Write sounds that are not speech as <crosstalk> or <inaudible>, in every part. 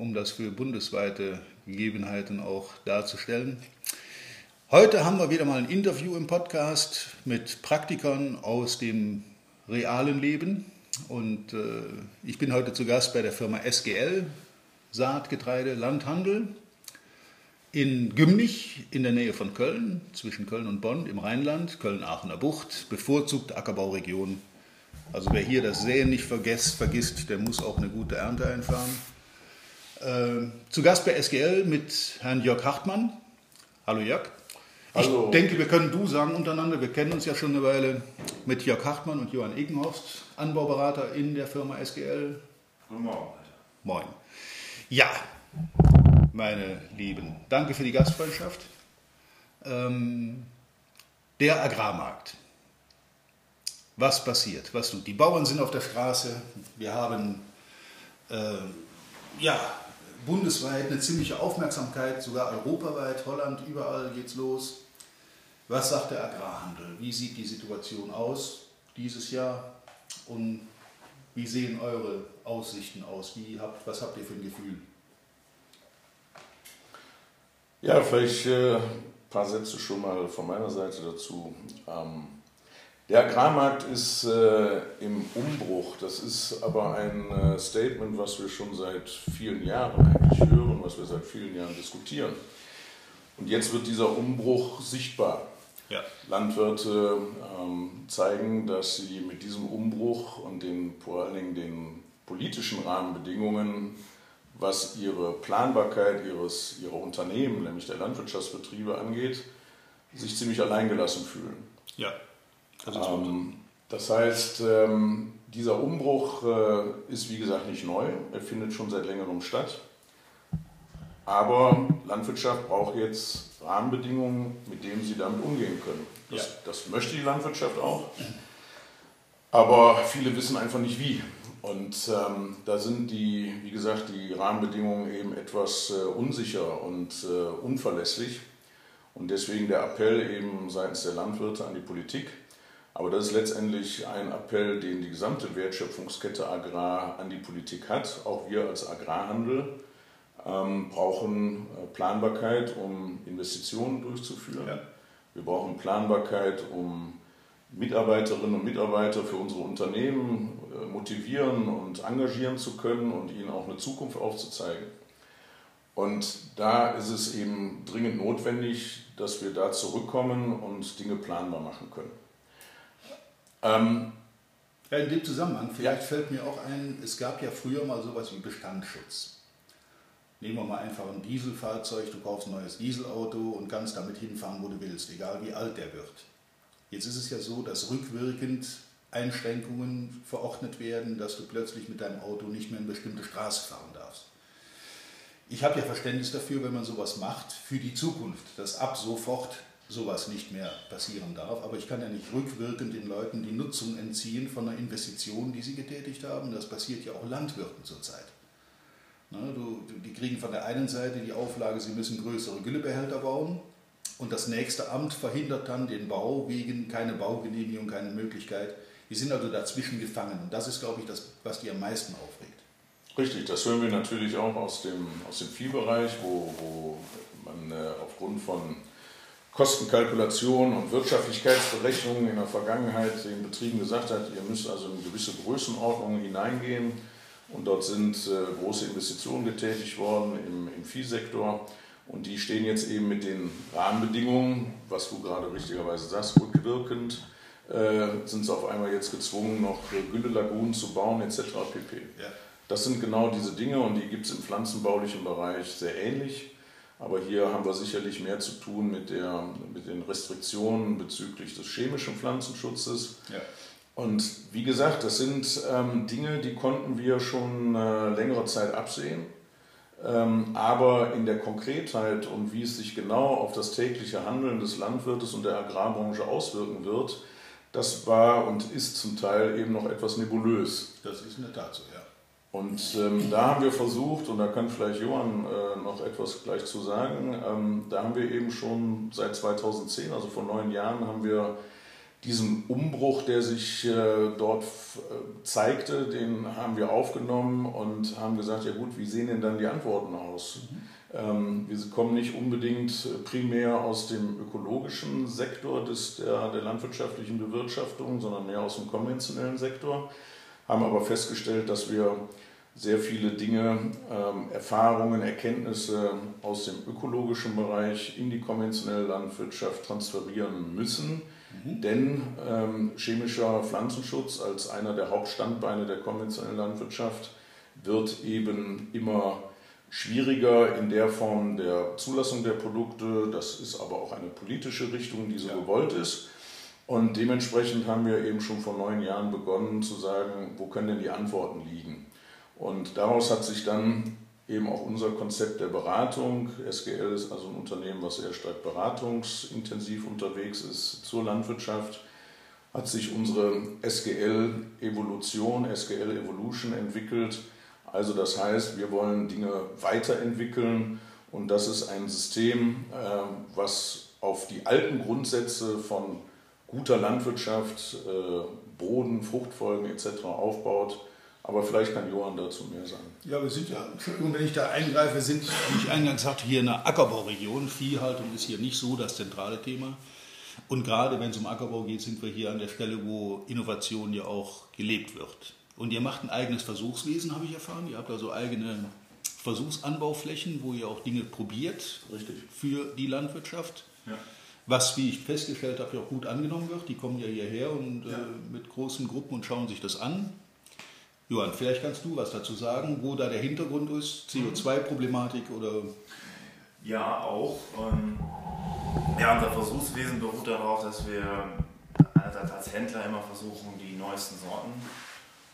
um das für bundesweite Gegebenheiten auch darzustellen. Heute haben wir wieder mal ein Interview im Podcast mit Praktikern aus dem realen Leben. Und äh, ich bin heute zu Gast bei der Firma SGL, Saatgetreide Landhandel, in Gümnich in der Nähe von Köln, zwischen Köln und Bonn im Rheinland, Köln-Aachener Bucht, bevorzugt Ackerbauregion. Also wer hier das Säen nicht vergisst, vergisst, der muss auch eine gute Ernte einfahren. Äh, zu Gast bei SGL mit Herrn Jörg Hartmann. Hallo Jörg. Ich denke, wir können du sagen untereinander. Wir kennen uns ja schon eine Weile mit Jörg Hartmann und Johann Egenhorst, Anbauberater in der Firma SGL. Guten Morgen. Moin. Ja, meine Lieben, danke für die Gastfreundschaft. Ähm, der Agrarmarkt. Was passiert? Was tut? Die Bauern sind auf der Straße. Wir haben äh, ja, bundesweit eine ziemliche Aufmerksamkeit, sogar europaweit, Holland, überall geht's los. Was sagt der Agrarhandel? Wie sieht die Situation aus dieses Jahr? Und wie sehen eure Aussichten aus? Wie habt, was habt ihr für ein Gefühl? Ja, vielleicht äh, ein paar Sätze schon mal von meiner Seite dazu. Ähm, der Agrarmarkt ist äh, im Umbruch. Das ist aber ein äh, Statement, was wir schon seit vielen Jahren eigentlich hören, was wir seit vielen Jahren diskutieren. Und jetzt wird dieser Umbruch sichtbar. Ja. Landwirte ähm, zeigen, dass sie mit diesem Umbruch und den, vor allen Dingen den politischen Rahmenbedingungen, was ihre Planbarkeit ihres, ihrer Unternehmen, nämlich der Landwirtschaftsbetriebe angeht, sich ziemlich alleingelassen fühlen. Ja. Ähm, das heißt, ähm, dieser Umbruch äh, ist wie gesagt nicht neu, er findet schon seit längerem statt. Aber Landwirtschaft braucht jetzt Rahmenbedingungen, mit denen sie damit umgehen können. Das, ja. das möchte die Landwirtschaft auch. Aber viele wissen einfach nicht wie. Und ähm, da sind die, wie gesagt, die Rahmenbedingungen eben etwas äh, unsicher und äh, unverlässlich. Und deswegen der Appell eben seitens der Landwirte an die Politik, aber das ist letztendlich ein Appell, den die gesamte Wertschöpfungskette Agrar an die Politik hat. Auch wir als Agrarhandel ähm, brauchen äh, Planbarkeit, um Investitionen durchzuführen. Ja. Wir brauchen Planbarkeit, um Mitarbeiterinnen und Mitarbeiter für unsere Unternehmen äh, motivieren und engagieren zu können und ihnen auch eine Zukunft aufzuzeigen. Und da ist es eben dringend notwendig, dass wir da zurückkommen und Dinge planbar machen können. Ähm, ja, in dem Zusammenhang, vielleicht ja. fällt mir auch ein, es gab ja früher mal sowas wie Bestandsschutz. Nehmen wir mal einfach ein Dieselfahrzeug, du kaufst ein neues Dieselauto und kannst damit hinfahren, wo du willst, egal wie alt der wird. Jetzt ist es ja so, dass rückwirkend Einschränkungen verordnet werden, dass du plötzlich mit deinem Auto nicht mehr in bestimmte Straße fahren darfst. Ich habe ja Verständnis dafür, wenn man sowas macht, für die Zukunft, dass ab sofort sowas nicht mehr passieren darf. Aber ich kann ja nicht rückwirkend den Leuten die Nutzung entziehen von einer Investition, die sie getätigt haben. Das passiert ja auch Landwirten zurzeit. Ne, du, die kriegen von der einen Seite die Auflage, sie müssen größere Güllebehälter bauen. Und das nächste Amt verhindert dann den Bau wegen keine Baugenehmigung, keine Möglichkeit. Die sind also dazwischen gefangen. Und das ist, glaube ich, das, was die am meisten aufregt. Richtig, das hören wir natürlich auch aus dem, aus dem Viehbereich, wo, wo man äh, aufgrund von Kostenkalkulation und Wirtschaftlichkeitsberechnungen in der Vergangenheit den Betrieben gesagt hat, ihr müsst also in gewisse Größenordnungen hineingehen. Und dort sind äh, große Investitionen getätigt worden im, im Viehsektor. Und die stehen jetzt eben mit den Rahmenbedingungen, was du gerade richtigerweise sagst, rückwirkend, äh, sind sie auf einmal jetzt gezwungen, noch Güllelagunen zu bauen etc. pp. Ja. Das sind genau diese Dinge und die gibt es im pflanzenbaulichen Bereich sehr ähnlich. Aber hier haben wir sicherlich mehr zu tun mit, der, mit den Restriktionen bezüglich des chemischen Pflanzenschutzes. Ja. Und wie gesagt, das sind ähm, Dinge, die konnten wir schon äh, längere Zeit absehen. Ähm, aber in der Konkretheit und wie es sich genau auf das tägliche Handeln des Landwirtes und der Agrarbranche auswirken wird, das war und ist zum Teil eben noch etwas nebulös. Das ist in der Tat so, ja. Und ähm, da haben wir versucht, und da kann vielleicht Johann äh, noch etwas gleich zu sagen, ähm, da haben wir eben schon seit 2010, also vor neun Jahren, haben wir diesen Umbruch, der sich äh, dort äh, zeigte, den haben wir aufgenommen und haben gesagt, ja gut, wie sehen denn dann die Antworten aus? Mhm. Ähm, wir kommen nicht unbedingt primär aus dem ökologischen Sektor des, der, der landwirtschaftlichen Bewirtschaftung, sondern mehr aus dem konventionellen Sektor haben aber festgestellt, dass wir sehr viele Dinge, ähm, Erfahrungen, Erkenntnisse aus dem ökologischen Bereich in die konventionelle Landwirtschaft transferieren müssen. Mhm. Denn ähm, chemischer Pflanzenschutz als einer der Hauptstandbeine der konventionellen Landwirtschaft wird eben immer schwieriger in der Form der Zulassung der Produkte. Das ist aber auch eine politische Richtung, die so ja. gewollt ist. Und dementsprechend haben wir eben schon vor neun Jahren begonnen zu sagen, wo können denn die Antworten liegen? Und daraus hat sich dann eben auch unser Konzept der Beratung. SGL ist also ein Unternehmen, was sehr stark beratungsintensiv unterwegs ist zur Landwirtschaft. Hat sich unsere SGL Evolution, SGL Evolution entwickelt. Also das heißt, wir wollen Dinge weiterentwickeln und das ist ein System, äh, was auf die alten Grundsätze von guter Landwirtschaft, äh, Boden, Fruchtfolgen etc. aufbaut. Aber vielleicht kann Johann dazu mehr sagen. Ja, wir sind ja, Entschuldigung, wenn ich da eingreife, sind, wie ich eingangs sagte, hier in einer Ackerbauregion. Viehhaltung ist hier nicht so das zentrale Thema. Und gerade wenn es um Ackerbau geht, sind wir hier an der Stelle, wo Innovation ja auch gelebt wird. Und ihr macht ein eigenes Versuchswesen, habe ich erfahren. Ihr habt also eigene Versuchsanbauflächen, wo ihr auch Dinge probiert Richtig. für die Landwirtschaft. Ja was, wie ich festgestellt habe, ja auch gut angenommen wird. Die kommen ja hierher und ja. Äh, mit großen Gruppen und schauen sich das an. Johann, vielleicht kannst du was dazu sagen, wo da der Hintergrund ist, CO2-Problematik oder? Ja, auch. Ähm, ja, unser Versuchswesen beruht darauf, dass wir als Händler immer versuchen, die neuesten Sorten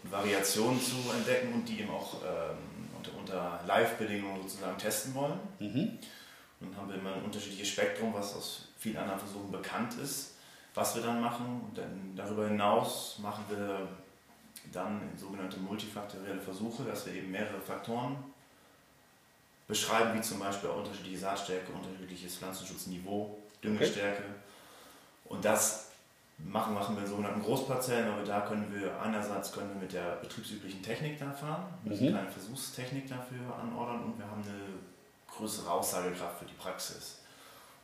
und Variationen zu entdecken und die eben auch ähm, unter, unter Live-Bedingungen sozusagen testen wollen. Mhm. Dann haben wir immer ein unterschiedliches Spektrum, was aus vielen anderen Versuchen bekannt ist, was wir dann machen. Und dann darüber hinaus machen wir dann sogenannte multifaktorielle Versuche, dass wir eben mehrere Faktoren beschreiben, wie zum Beispiel unterschiedliche Saatstärke, unterschiedliches Pflanzenschutzniveau, Düngestärke. Okay. Und das machen, machen wir in sogenannten Großparzellen, aber da können wir einerseits können wir mit der betriebsüblichen Technik da fahren, müssen mhm. keine Versuchstechnik dafür anordern und wir haben eine größere Aussagekraft für die Praxis.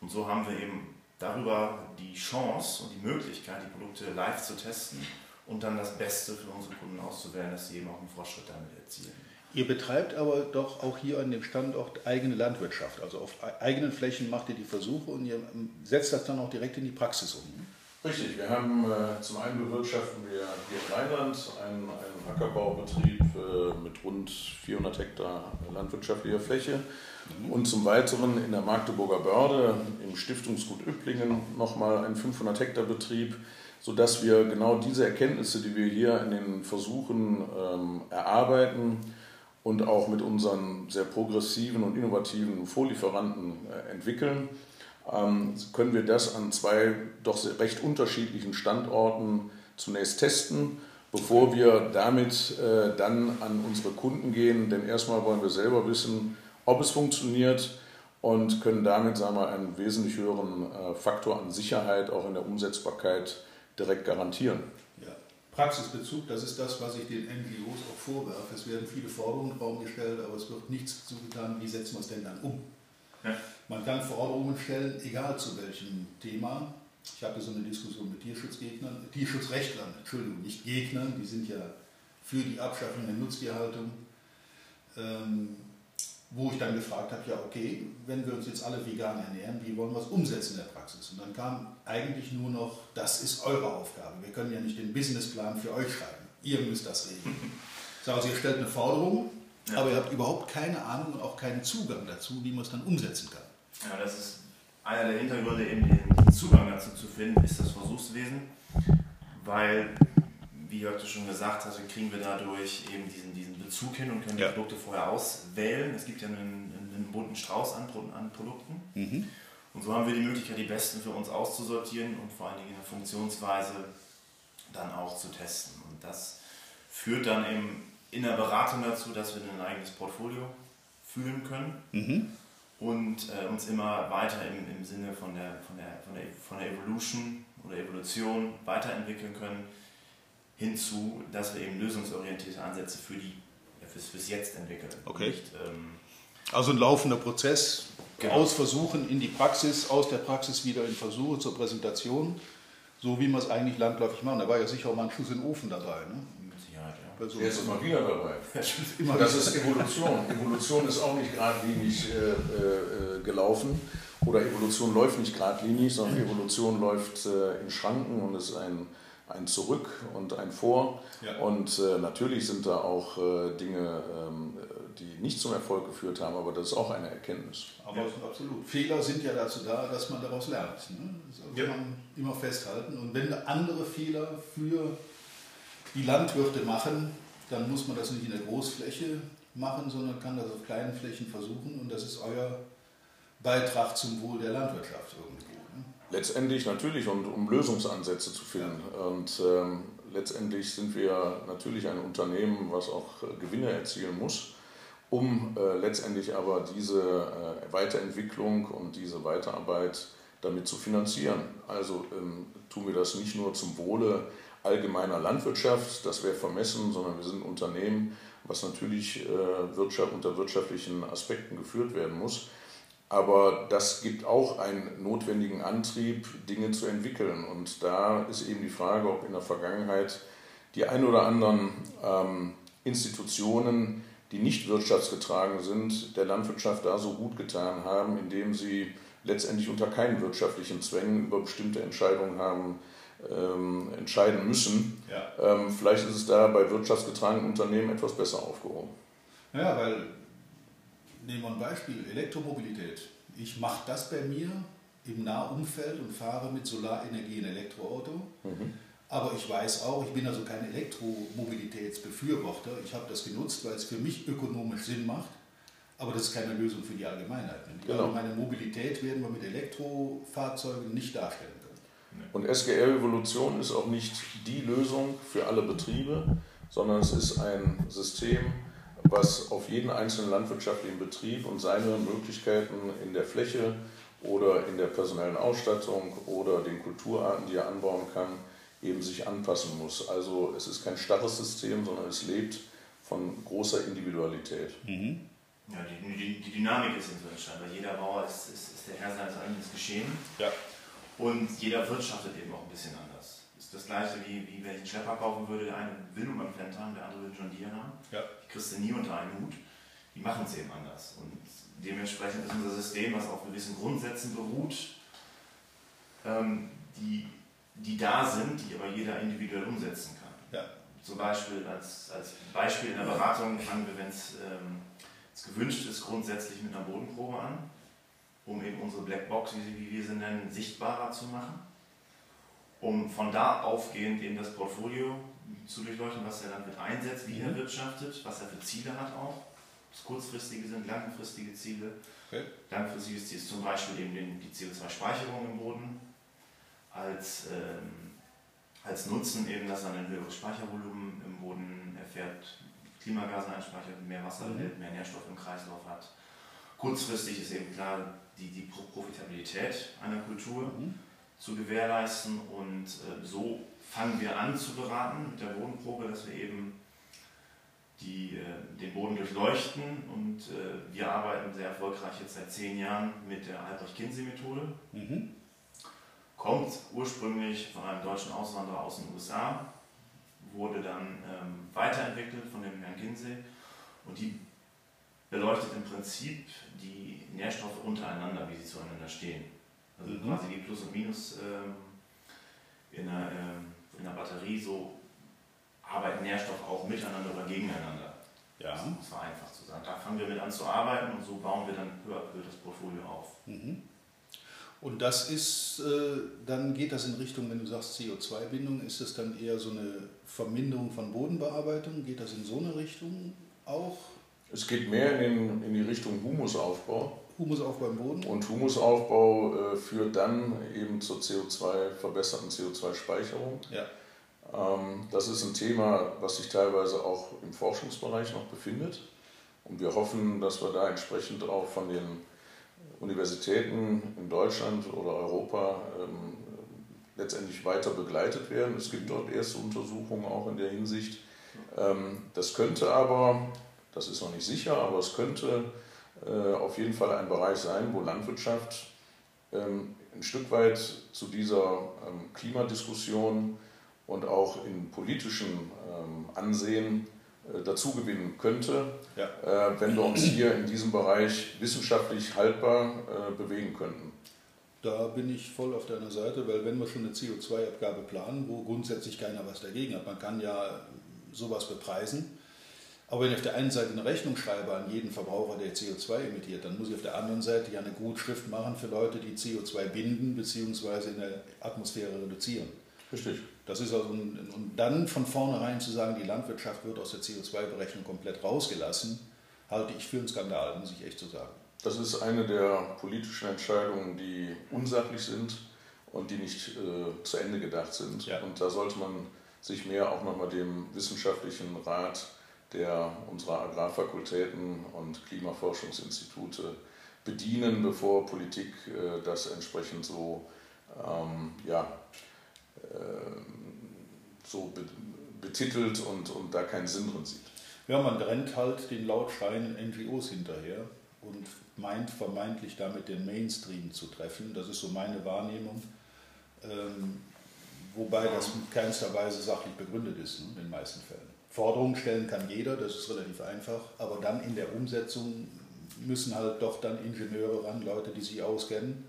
Und so haben wir eben darüber die Chance und die Möglichkeit, die Produkte live zu testen und dann das Beste für unsere Kunden auszuwählen, dass sie eben auch einen Fortschritt damit erzielen. Ihr betreibt aber doch auch hier an dem Standort eigene Landwirtschaft. Also auf eigenen Flächen macht ihr die Versuche und ihr setzt das dann auch direkt in die Praxis um. Richtig, wir haben äh, zum einen bewirtschaften wir hier in Rheinland einen, einen Ackerbaubetrieb äh, mit rund 400 Hektar landwirtschaftlicher Fläche mhm. und zum Weiteren in der Magdeburger Börde im Stiftungsgut Üpplingen nochmal einen 500 Hektar Betrieb, sodass wir genau diese Erkenntnisse, die wir hier in den Versuchen ähm, erarbeiten und auch mit unseren sehr progressiven und innovativen Vorlieferanten äh, entwickeln, können wir das an zwei doch recht unterschiedlichen Standorten zunächst testen, bevor wir damit äh, dann an unsere Kunden gehen. Denn erstmal wollen wir selber wissen, ob es funktioniert und können damit sagen wir, einen wesentlich höheren äh, Faktor an Sicherheit auch in der Umsetzbarkeit direkt garantieren. Ja. Praxisbezug, das ist das, was ich den NGOs auch vorwerfe. Es werden viele Forderungen im Raum gestellt, aber es wird nichts zugetan, wie setzen wir es denn dann um? Ja. Man kann Forderungen stellen, egal zu welchem Thema. Ich hatte so eine Diskussion mit Tierschutzgegnern, Tierschutzrechtlern, Entschuldigung, nicht Gegnern, die sind ja für die Abschaffung der Nutztierhaltung. Ähm, wo ich dann gefragt habe, ja okay, wenn wir uns jetzt alle vegan ernähren, wie wollen wir es umsetzen in der Praxis? Und dann kam eigentlich nur noch, das ist eure Aufgabe. Wir können ja nicht den Businessplan für euch schreiben. Ihr müsst das regeln. <laughs> Das heißt, ihr stellt eine Forderung, ja. aber ihr habt überhaupt keine Ahnung und auch keinen Zugang dazu, wie man es dann umsetzen kann. Ja, das ist einer der Hintergründe, eben den Zugang dazu zu finden, ist das Versuchswesen, weil, wie Jörg schon gesagt hat, kriegen wir dadurch eben diesen, diesen Bezug hin und können Ja. die Produkte vorher auswählen. Es gibt ja einen, einen bunten Strauß an, an Produkten. Mhm. Und so haben wir die Möglichkeit, die besten für uns auszusortieren und vor allen Dingen in der Funktionsweise dann auch zu testen. Und das führt dann eben in der Beratung dazu, dass wir ein eigenes Portfolio fühlen können Mhm. und äh, uns immer weiter im, im Sinne von der, von, der, von, der, von der Evolution oder Evolution weiterentwickeln können, hinzu, dass wir eben lösungsorientierte Ansätze für die fürs, fürs Jetzt entwickeln. Okay. Nicht, ähm, Also ein laufender Prozess, Genau. aus Versuchen in die Praxis, aus der Praxis wieder in Versuche zur Präsentation, so wie wir es eigentlich landläufig machen. Da war ja sicher auch mal ein Schuss in den Ofen dabei. Ne? Mit Sicherheit, ja. Bei so- Jetzt ist mal wieder dabei. <laughs> immer Das ist Evolution. Evolution ist auch nicht geradlinig äh, äh, gelaufen oder Evolution läuft nicht geradlinig, sondern Evolution läuft äh, in Schranken und ist ein, ein Zurück und ein Vor. Ja. Und äh, natürlich sind da auch äh, Dinge, ähm, die nicht zum Erfolg geführt haben, aber das ist auch eine Erkenntnis. Aber absolut. Fehler sind ja dazu da, dass man daraus lernt. Ne? Das kann Ja. man immer festhalten. Und wenn andere Fehler für die Landwirte machen, dann muss man das nicht in der Großfläche machen, sondern kann das auf kleinen Flächen versuchen. Und das ist euer Beitrag zum Wohl der Landwirtschaft irgendwo. Ne? Letztendlich natürlich und um Lösungsansätze zu finden. Und ähm, letztendlich sind wir natürlich ein Unternehmen, was auch äh, Gewinne erzielen muss, um äh, letztendlich aber diese äh, Weiterentwicklung und diese Weiterarbeit damit zu finanzieren. Also ähm, tun wir das nicht nur zum Wohle allgemeiner Landwirtschaft, das wäre vermessen, sondern wir sind ein Unternehmen, was natürlich äh, Wirtschaft unter wirtschaftlichen Aspekten geführt werden muss. Aber das gibt auch einen notwendigen Antrieb, Dinge zu entwickeln. Und da ist eben die Frage, ob in der Vergangenheit die ein oder anderen ähm, Institutionen, die nicht wirtschaftsgetragen sind, der Landwirtschaft da so gut getan haben, indem sie letztendlich unter keinen wirtschaftlichen Zwängen über bestimmte Entscheidungen haben ähm, entscheiden müssen. Ja. Ähm, vielleicht ist es da bei wirtschaftsgetragenen Unternehmen etwas besser aufgehoben. Ja, weil, nehmen wir ein Beispiel, Elektromobilität. Ich mache das bei mir im Nahumfeld und fahre mit Solarenergie ein Elektroauto. Aber ich weiß auch, ich bin also kein Elektromobilitätsbefürworter. Ich habe das genutzt, weil es für mich ökonomisch Sinn macht. Aber das ist keine Lösung für die Allgemeinheit. Die Genau. allgemeine Mobilität werden wir mit Elektrofahrzeugen nicht darstellen. Und SGL-Evolution ist auch nicht die Lösung für alle Betriebe, sondern es ist ein System, was auf jeden einzelnen landwirtschaftlichen Betrieb und seine Möglichkeiten in der Fläche oder in der personellen Ausstattung oder den Kulturarten, die er anbauen kann, eben sich anpassen muss. Also es ist kein starres System, sondern es lebt von großer Individualität. Ja, die, die, die Dynamik ist so entstanden, weil jeder Bauer ist, ist, ist der Herr seines eigenen Geschehen Ja. Und jeder wirtschaftet eben auch ein bisschen anders. Ist das gleiche wie, wie wenn ich einen Schlepper kaufen würde, der eine will nur beim Fendt haben, der andere will John Deere haben. Ja. Die kriegst du nie unter einen Hut. Die machen es eben anders. Und dementsprechend ist unser System, was auf gewissen Grundsätzen beruht, ähm, die, die da sind, die aber jeder individuell umsetzen kann. Ja. Zum Beispiel als, als Beispiel in der Beratung fangen wir, wenn es ähm, es gewünscht ist, grundsätzlich mit einer Bodenprobe an, um eben unsere Blackbox, wie, wir sie nennen, sichtbarer zu machen, um von da aufgehend eben das Portfolio zu durchleuchten, was er dann mit einsetzt, wie er wirtschaftet, was er für Ziele hat auch. Das kurzfristige sind, langfristige Ziele. Okay. Langfristiges Ziel ist zum Beispiel eben die CO2-Speicherung im Boden als, ähm, als Nutzen eben, dass er ein höheres Speichervolumen im Boden erfährt, Klimagase einspeichert, mehr Wasser Mhm. mehr Nährstoff im Kreislauf hat. Kurzfristig ist eben klar die, die Pro- Profitabilität einer Kultur Mhm. zu gewährleisten und äh, so fangen wir an zu beraten mit der Bodenprobe, dass wir eben die, äh, den Boden durchleuchten und äh, wir arbeiten sehr erfolgreich jetzt seit zehn Jahren mit der Albrecht-Kinsey-Methode. Mhm. Kommt ursprünglich von einem deutschen Auswanderer aus den USA, wurde dann ähm, weiterentwickelt von dem Herrn Kinsey und die beleuchtet im Prinzip die Nährstoffe untereinander, wie sie zueinander stehen. Also Mhm. quasi wie Plus und Minus ähm, in, einer, ähm, in einer Batterie, so arbeiten Nährstoffe auch miteinander oder gegeneinander. Ja. Um es vereinfacht zu sagen. Da fangen wir mit an zu arbeiten und so bauen wir dann peu à peu das Portfolio auf. Mhm. Und das ist, äh, dann geht das in Richtung, wenn du sagst CO2-Bindung, ist das dann eher so eine Verminderung von Bodenbearbeitung? Geht das in so eine Richtung? auch? Es geht mehr in, in die Richtung Humusaufbau. Humusaufbau im Boden? Und Humusaufbau äh, führt dann eben zur CO2, verbesserten CO2-Speicherung. Ja. Ähm, das ist ein Thema, was sich teilweise auch im Forschungsbereich noch befindet. Und wir hoffen, dass wir da entsprechend auch von den Universitäten in Deutschland oder Europa ähm, letztendlich weiter begleitet werden. Es gibt dort erste Untersuchungen auch in der Hinsicht. Ähm, das könnte aber, das ist noch nicht sicher, aber es könnte äh, auf jeden Fall ein Bereich sein, wo Landwirtschaft ähm, ein Stück weit zu dieser ähm, Klimadiskussion und auch in politischem ähm, Ansehen äh, dazu gewinnen könnte, ja. Äh, wenn wir uns hier in diesem Bereich wissenschaftlich haltbar bewegen könnten. Da bin ich voll auf deiner Seite, weil wenn wir schon eine CO2-Abgabe planen, wo grundsätzlich keiner was dagegen hat, man kann ja sowas bepreisen, aber wenn ich auf der einen Seite eine Rechnung schreibe an jeden Verbraucher, der CO2 emittiert, dann muss ich auf der anderen Seite ja eine Gutschrift machen für Leute, die CO2 binden bzw. in der Atmosphäre reduzieren. Richtig. Das ist also ein, und dann von vornherein zu sagen, die Landwirtschaft wird aus der CO2-Berechnung komplett rausgelassen, halte ich für einen Skandal, muss ich echt so sagen. Das ist eine der politischen Entscheidungen, die unsachlich sind und die nicht äh, zu Ende gedacht sind. Ja. Und da sollte man sich mehr auch nochmal dem wissenschaftlichen Rat der unserer Agrarfakultäten und Klimaforschungsinstitute bedienen, bevor Politik äh, das entsprechend so, ähm, ja, äh, so be betitelt und, und da keinen Sinn drin sieht. Ja, man rennt halt den laut schreienden NGOs hinterher und meint vermeintlich damit den Mainstream zu treffen. Das ist so meine Wahrnehmung. Ähm, wobei das in keinster Weise sachlich begründet ist, ne, in den meisten Fällen. Forderungen stellen kann jeder, das ist relativ einfach, aber dann in der Umsetzung müssen halt doch dann Ingenieure ran, Leute, die sich auskennen.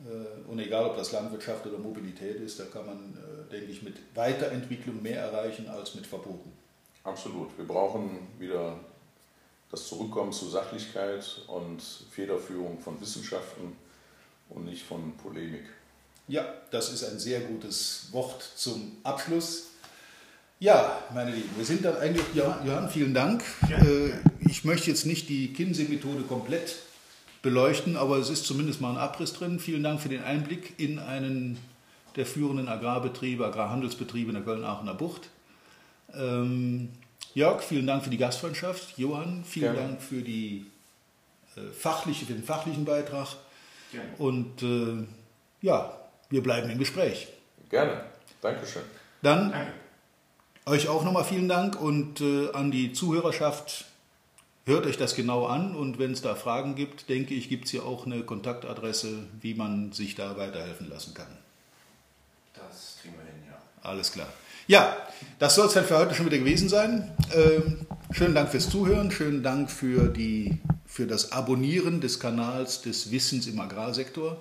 Äh, und egal, ob das Landwirtschaft oder Mobilität ist, da kann man, äh, denke ich, mit Weiterentwicklung mehr erreichen als mit Verboten. Absolut. Wir brauchen wieder das Zurückkommen zu Sachlichkeit und Federführung von Wissenschaften und nicht von Polemik. Ja, das ist ein sehr gutes Wort zum Abschluss. Ja, meine Lieben, wir sind dann eigentlich, Johann, vielen Dank. Äh, ich möchte jetzt nicht die Kinsey-Methode komplett beleuchten, aber es ist zumindest mal ein Abriss drin. Vielen Dank für den Einblick in einen der führenden Agrarbetriebe, Agrarhandelsbetriebe in der Köln-Aachener Bucht. Ähm, Jörg, vielen Dank für die Gastfreundschaft. Johann, vielen Gerne. Dank für, die, äh, fachliche, für den fachlichen Beitrag. Gerne. Und äh, ja, wir bleiben im Gespräch. Gerne. Dankeschön. Dann Danke. Euch auch nochmal vielen Dank und äh, an die Zuhörerschaft. Hört euch das genau an und wenn es da Fragen gibt, denke ich, gibt es hier auch eine Kontaktadresse, wie man sich da weiterhelfen lassen kann. Das kriegen wir hin, ja. Alles klar. Ja, das soll es dann für heute schon wieder gewesen sein. Ähm, schönen Dank fürs Zuhören, schönen Dank für, die, für das Abonnieren des Kanals des Wissens im Agrarsektor.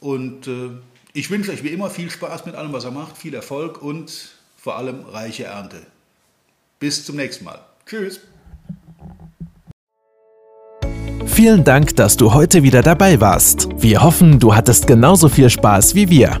Und äh, ich wünsche euch wie immer viel Spaß mit allem, was er macht, viel Erfolg und vor allem reiche Ernte. Bis zum nächsten Mal. Tschüss. Vielen Dank, dass du heute wieder dabei warst. Wir hoffen, du hattest genauso viel Spaß wie wir.